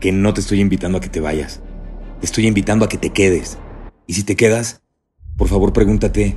que no te estoy invitando a que te vayas. Te estoy invitando a que te quedes. Y si te quedas, por favor pregúntate,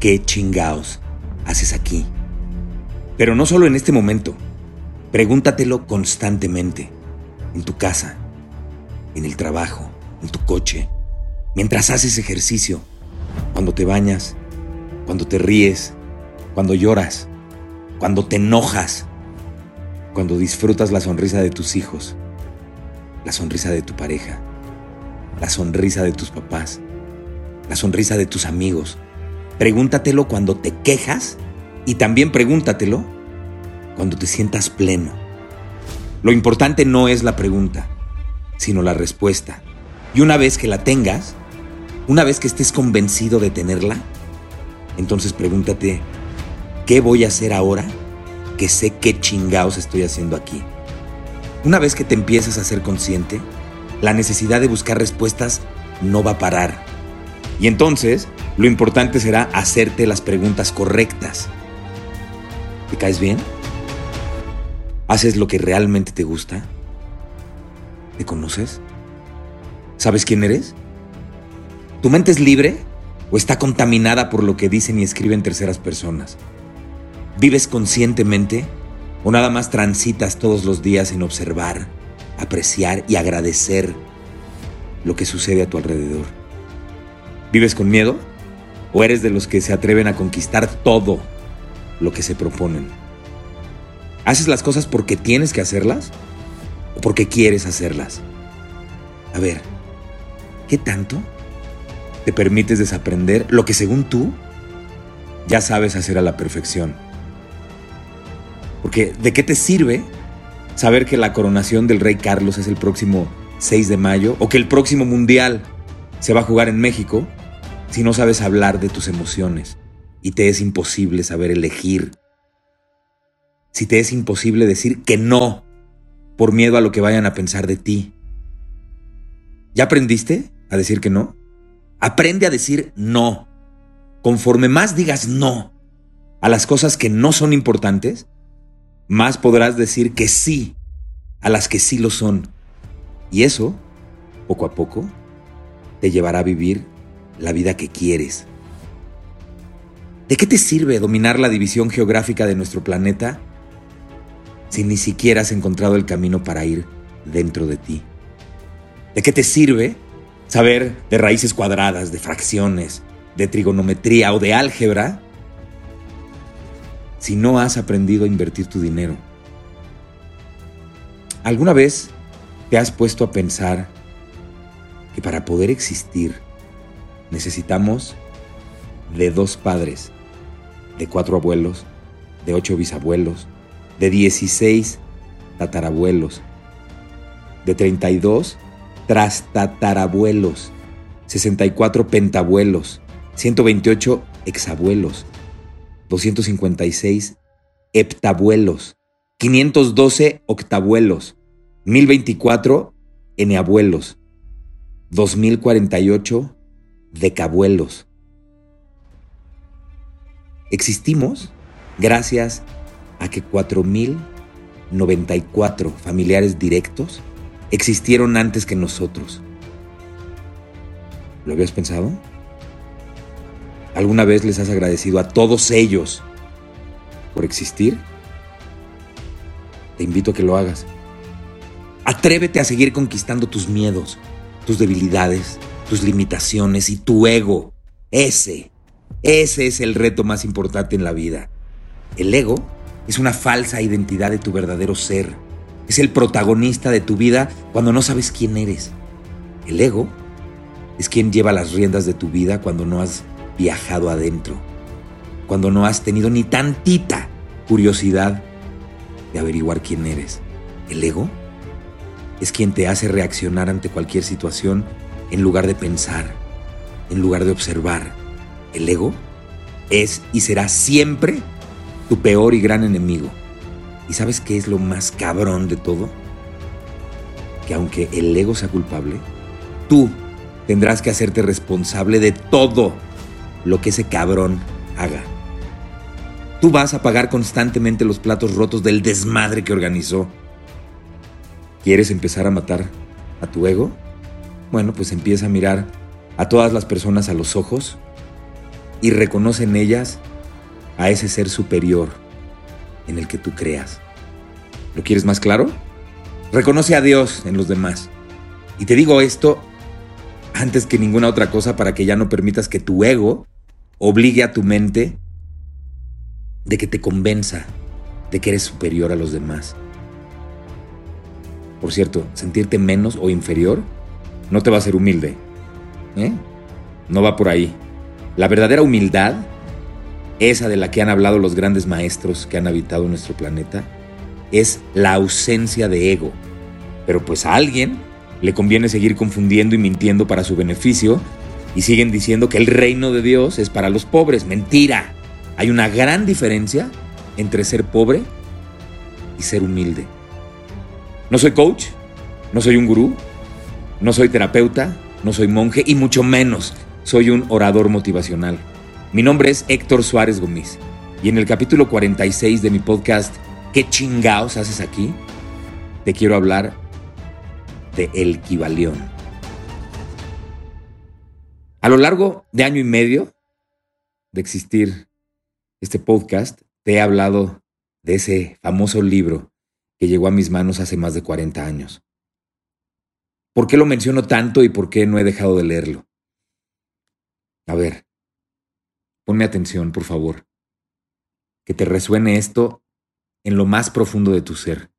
¿qué chingaos haces aquí? Pero no solo en este momento. Pregúntatelo constantemente. En tu casa, en el trabajo, en tu coche, mientras haces ejercicio, cuando te bañas, cuando te ríes, cuando lloras, cuando te enojas, cuando disfrutas la sonrisa de tus hijos la sonrisa de tu pareja, la sonrisa de tus papás, la sonrisa de tus amigos. Pregúntatelo cuando te quejas y también pregúntatelo cuando te sientas pleno. Lo importante no es la pregunta, sino la respuesta. Y una vez que la tengas, una vez que estés convencido de tenerla, entonces pregúntate, ¿qué voy a hacer ahora que sé qué chingados estoy haciendo aquí? Una vez que te empiezas a ser consciente, la necesidad de buscar respuestas no va a parar. Y entonces, lo importante será hacerte las preguntas correctas. ¿Te caes bien? ¿Haces lo que realmente te gusta? ¿Te conoces? ¿Sabes quién eres? ¿Tu mente es libre o está contaminada por lo que dicen y escriben terceras personas? ¿Vives conscientemente ¿O nada más transitas todos los días en observar, apreciar y agradecer lo que sucede a tu alrededor? ¿Vives con miedo? ¿O eres de los que se atreven a conquistar todo lo que se proponen? ¿Haces las cosas porque tienes que hacerlas o porque quieres hacerlas? A ver, ¿qué tanto te permites desaprender lo que según tú ya sabes hacer a la perfección? Porque ¿de qué te sirve saber que la coronación del rey Carlos es el próximo 6 de mayo o que el próximo mundial se va a jugar en México si no sabes hablar de tus emociones y te es imposible saber elegir? Si te es imposible decir que no por miedo a lo que vayan a pensar de ti. ¿Ya aprendiste a decir que no? Aprende a decir no. Conforme más digas no a las cosas que no son importantes, más podrás decir que sí a las que sí lo son. Y eso, poco a poco, te llevará a vivir la vida que quieres. ¿De qué te sirve dominar la división geográfica de nuestro planeta si ni siquiera has encontrado el camino para ir dentro de ti? ¿De qué te sirve saber de raíces cuadradas, de fracciones, de trigonometría o de álgebra si no has aprendido a invertir tu dinero? ¿Alguna vez te has puesto a pensar que para poder existir necesitamos de dos padres, de cuatro abuelos, de ocho bisabuelos, de dieciséis tatarabuelos, de treinta y dos trastatarabuelos, sesenta y cuatro pentabuelos, ciento veintiocho exabuelos, 256 heptabuelos, 512 octabuelos, 1024 eneabuelos, 2048 decabuelos. Existimos gracias a que 4094 familiares directos existieron antes que nosotros. ¿Lo habías pensado? ¿Alguna vez les has agradecido a todos ellos por existir? Te invito a que lo hagas. Atrévete a seguir conquistando tus miedos, tus debilidades, tus limitaciones y tu ego. Ese, ese es el reto más importante en la vida. El ego es una falsa identidad de tu verdadero ser. Es el protagonista de tu vida cuando no sabes quién eres. El ego es quien lleva las riendas de tu vida cuando no has viajado adentro, cuando no has tenido ni tantita curiosidad de averiguar quién eres. El ego es quien te hace reaccionar ante cualquier situación en lugar de pensar, en lugar de observar. El ego es y será siempre tu peor y gran enemigo. ¿Y sabes qué es lo más cabrón de todo? Que aunque el ego sea culpable, tú tendrás que hacerte responsable de todo lo que ese cabrón haga. Tú vas a pagar constantemente los platos rotos del desmadre que organizó. ¿Quieres empezar a matar a tu ego? Bueno, pues empieza a mirar a todas las personas a los ojos y reconoce en ellas a ese ser superior en el que tú creas. ¿Lo quieres más claro? Reconoce a Dios en los demás. Y te digo esto antes que ninguna otra cosa para que ya no permitas que tu ego obligue a tu mente de que te convenza de que eres superior a los demás. Por cierto, sentirte menos o inferior no te va a hacer humilde. ¿eh? No va por ahí. La verdadera humildad, esa de la que han hablado los grandes maestros que han habitado nuestro planeta, es la ausencia de ego. Pero pues a alguien le conviene seguir confundiendo y mintiendo para su beneficio y siguen diciendo que el reino de Dios es para los pobres. Mentira. Hay una gran diferencia entre ser pobre y ser humilde. No soy coach, no soy un gurú, no soy terapeuta, no soy monje y mucho menos soy un orador motivacional. Mi nombre es Héctor Suárez Gómez y en el capítulo 46 de mi podcast ¿Qué chingaos haces aquí? Te quiero hablar de El Kibalión. A lo largo de año y medio de existir este podcast, te he hablado de ese famoso libro que llegó a mis manos hace más de 40 años. ¿Por qué lo menciono tanto y por qué no he dejado de leerlo? A ver, ponme atención, por favor. Que te resuene esto en lo más profundo de tu ser.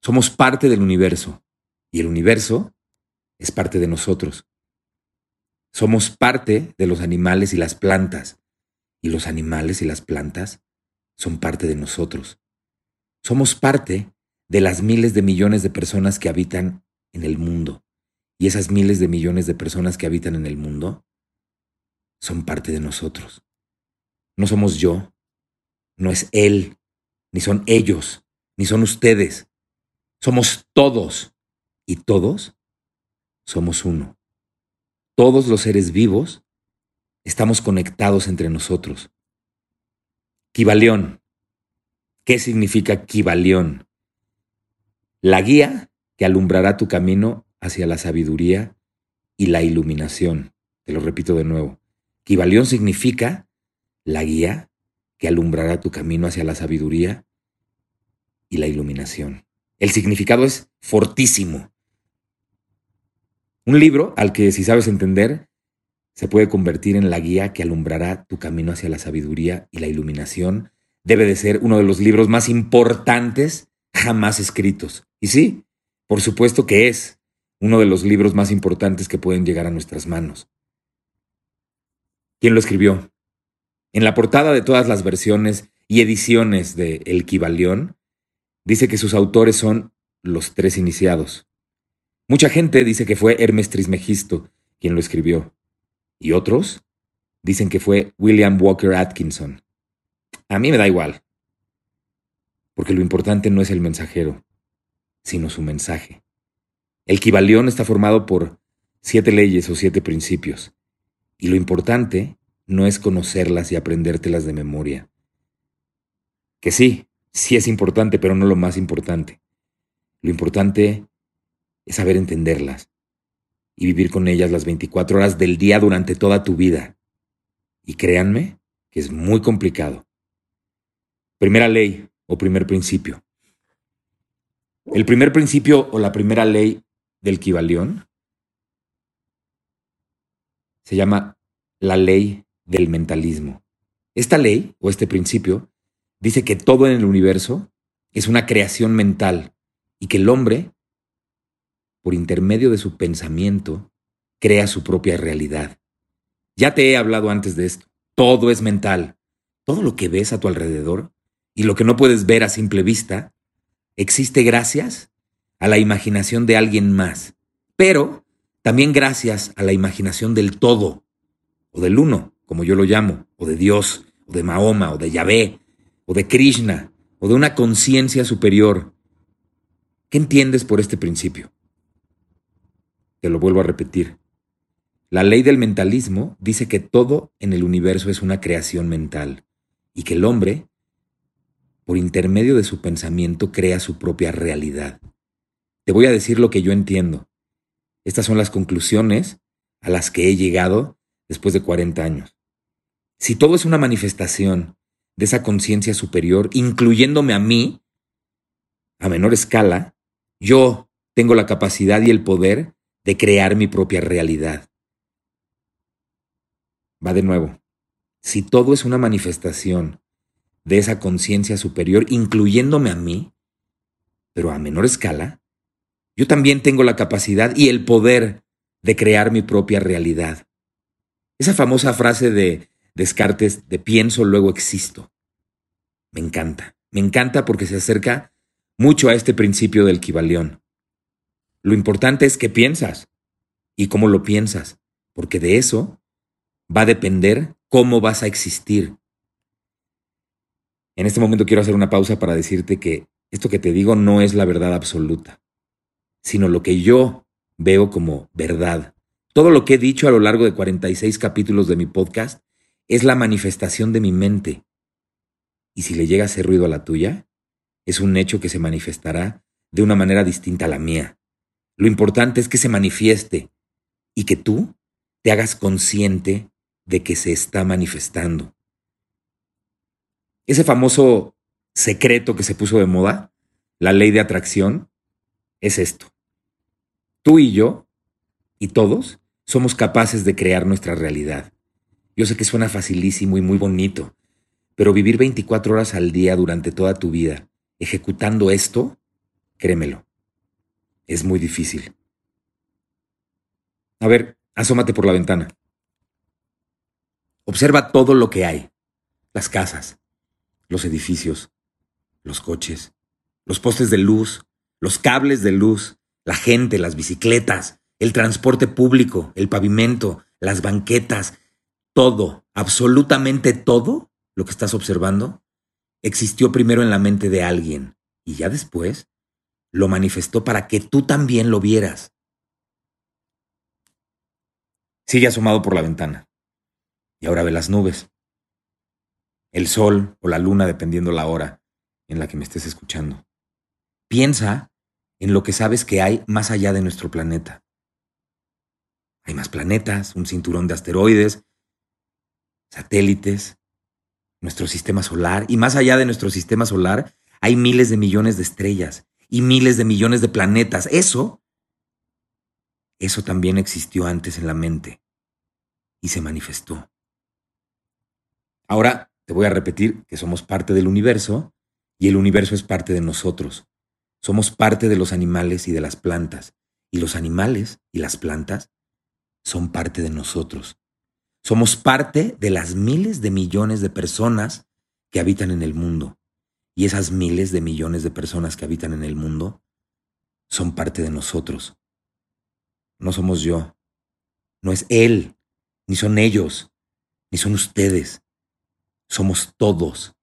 Somos parte del universo y el universo es parte de nosotros. Somos parte de los animales y las plantas y los animales y las plantas son parte de nosotros. Somos parte de las miles de millones de personas que habitan en el mundo. Y esas miles de millones de personas que habitan en el mundo son parte de nosotros. No somos yo, no es él, ni son ellos, ni son ustedes. Somos todos. Y todos somos uno. Todos los seres vivos estamos conectados entre nosotros. Kibalión. ¿Qué significa Kibalión? La guía que alumbrará tu camino hacia la sabiduría y la iluminación. Te lo repito de nuevo. Kibalión significa la guía que alumbrará tu camino hacia la sabiduría y la iluminación. El significado es fortísimo. Un libro al que, si sabes entender, se puede convertir en la guía que alumbrará tu camino hacia la sabiduría y la iluminación, debe de ser uno de los libros más importantes jamás escritos. Y sí, por supuesto que es uno de los libros más importantes que pueden llegar a nuestras manos. ¿Quién lo escribió? En la portada de todas las versiones y ediciones de El Kibalión, dice que sus autores son los tres iniciados. Mucha gente dice que fue Hermes Trismegisto quien lo escribió, y otros dicen que fue William Walker Atkinson. A mí me da igual, porque lo importante no es el mensajero, sino su mensaje. El Kibalión está formado por siete leyes o siete principios, y lo importante no es conocerlas y aprendértelas de memoria. Que sí, sí es importante, pero no lo más importante. Lo importante es saber entenderlas y vivir con ellas las 24 horas del día durante toda tu vida. Y créanme que es muy complicado. Primera ley o primer principio. El primer principio o la primera ley del Kibalión se llama la ley del mentalismo. Esta ley o este principio dice que todo en el universo es una creación mental y que el hombre por intermedio de su pensamiento, crea su propia realidad. Ya te he hablado antes de esto. Todo es mental. Todo lo que ves a tu alrededor y lo que no puedes ver a simple vista existe gracias a la imaginación de alguien más, pero también gracias a la imaginación del todo, o del uno, como yo lo llamo, o de Dios, o de Mahoma, o de Yahvé, o de Krishna, o de una conciencia superior. ¿Qué entiendes por este principio? Te lo vuelvo a repetir. La ley del mentalismo dice que todo en el universo es una creación mental y que el hombre, por intermedio de su pensamiento, crea su propia realidad. Te voy a decir lo que yo entiendo. Estas son las conclusiones a las que he llegado después de 40 años. Si todo es una manifestación de esa conciencia superior, incluyéndome a mí, a menor escala, yo tengo la capacidad y el poder de crear mi propia realidad. Va de nuevo. Si todo es una manifestación de esa conciencia superior, incluyéndome a mí, pero a menor escala, yo también tengo la capacidad y el poder de crear mi propia realidad. Esa famosa frase de Descartes de pienso, luego existo. Me encanta. Me encanta porque se acerca mucho a este principio del Kibalión. Lo importante es qué piensas y cómo lo piensas, porque de eso va a depender cómo vas a existir. En este momento quiero hacer una pausa para decirte que esto que te digo no es la verdad absoluta, sino lo que yo veo como verdad. Todo lo que he dicho a lo largo de 46 capítulos de mi podcast es la manifestación de mi mente. Y si le llega a hacer ruido a la tuya, es un hecho que se manifestará de una manera distinta a la mía. Lo importante es que se manifieste y que tú te hagas consciente de que se está manifestando. Ese famoso secreto que se puso de moda, la ley de atracción, es esto. Tú y yo, y todos, somos capaces de crear nuestra realidad. Yo sé que suena facilísimo y muy bonito, pero vivir 24 horas al día durante toda tu vida ejecutando esto, créemelo, es muy difícil. A ver, asómate por la ventana. Observa todo lo que hay. Las casas, los edificios, los coches, los postes de luz, los cables de luz, la gente, las bicicletas, el transporte público, el pavimento, las banquetas, todo, absolutamente todo lo que estás observando, existió primero en la mente de alguien y ya después lo manifestó para que tú también lo vieras. Sigue asomado por la ventana y ahora ve las nubes, el sol o la luna dependiendo la hora en la que me estés escuchando. Piensa en lo que sabes que hay más allá de nuestro planeta. Hay más planetas, un cinturón de asteroides, satélites, nuestro sistema solar, y más allá de nuestro sistema solar hay miles de millones de estrellas y miles de millones de planetas. Eso, eso también existió antes en la mente y se manifestó. Ahora te voy a repetir que somos parte del universo y el universo es parte de nosotros. Somos parte de los animales y de las plantas, y los animales y las plantas son parte de nosotros. Somos parte de las miles de millones de personas que habitan en el mundo. Y esas miles de millones de personas que habitan en el mundo son parte de nosotros. No somos yo, no es él, ni son ellos, ni son ustedes somos todos.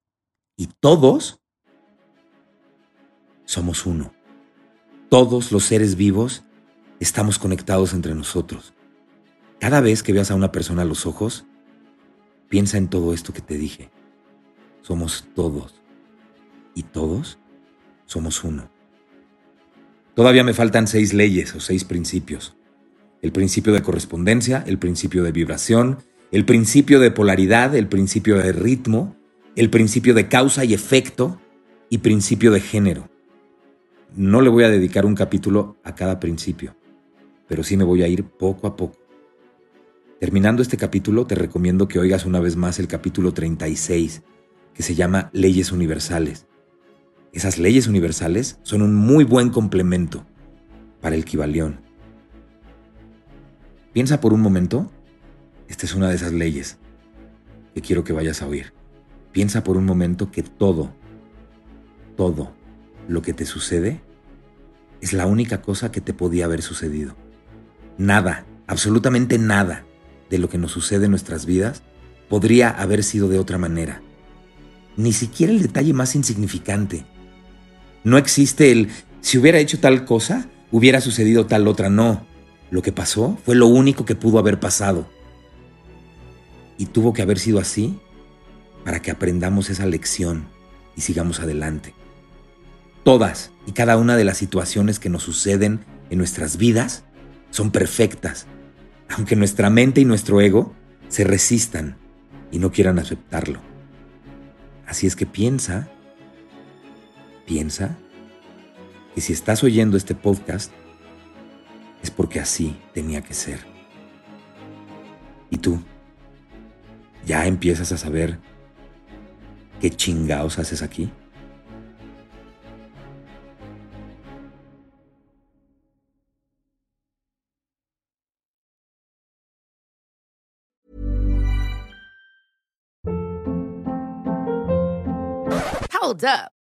Y todos somos uno. Todos los seres vivos estamos conectados entre nosotros. Cada vez que veas a una persona a los ojos, piensa en todo esto que te dije. Somos todos. Y todos somos uno. Todavía me faltan seis leyes o seis principios. El principio de correspondencia, el principio de vibración, el principio de polaridad, el principio de ritmo, el principio de causa y efecto y principio de género. No le voy a dedicar un capítulo a cada principio, pero sí me voy a ir poco a poco. Terminando este capítulo, te recomiendo que oigas una vez más el capítulo 36, que se llama Leyes Universales. Esas leyes universales son un muy buen complemento para el Kibalión. Piensa por un momento, esta es una de esas leyes que quiero que vayas a oír. Piensa por un momento que todo, todo lo que te sucede es la única cosa que te podía haber sucedido. Nada, absolutamente nada de lo que nos sucede en nuestras vidas podría haber sido de otra manera. Ni siquiera el detalle más insignificante. No existe el si hubiera hecho tal cosa, hubiera sucedido tal otra. No. Lo que pasó fue lo único que pudo haber pasado. Y tuvo que haber sido así para que aprendamos esa lección y sigamos adelante. Todas y cada una de las situaciones que nos suceden en nuestras vidas son perfectas, aunque nuestra mente y nuestro ego se resistan y no quieran aceptarlo. Así es que piensa, piensa que si estás oyendo este podcast es porque así tenía que ser. ¿Y tú? ¿Ya empiezas a saber qué chingaos haces aquí? Hold up.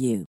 you.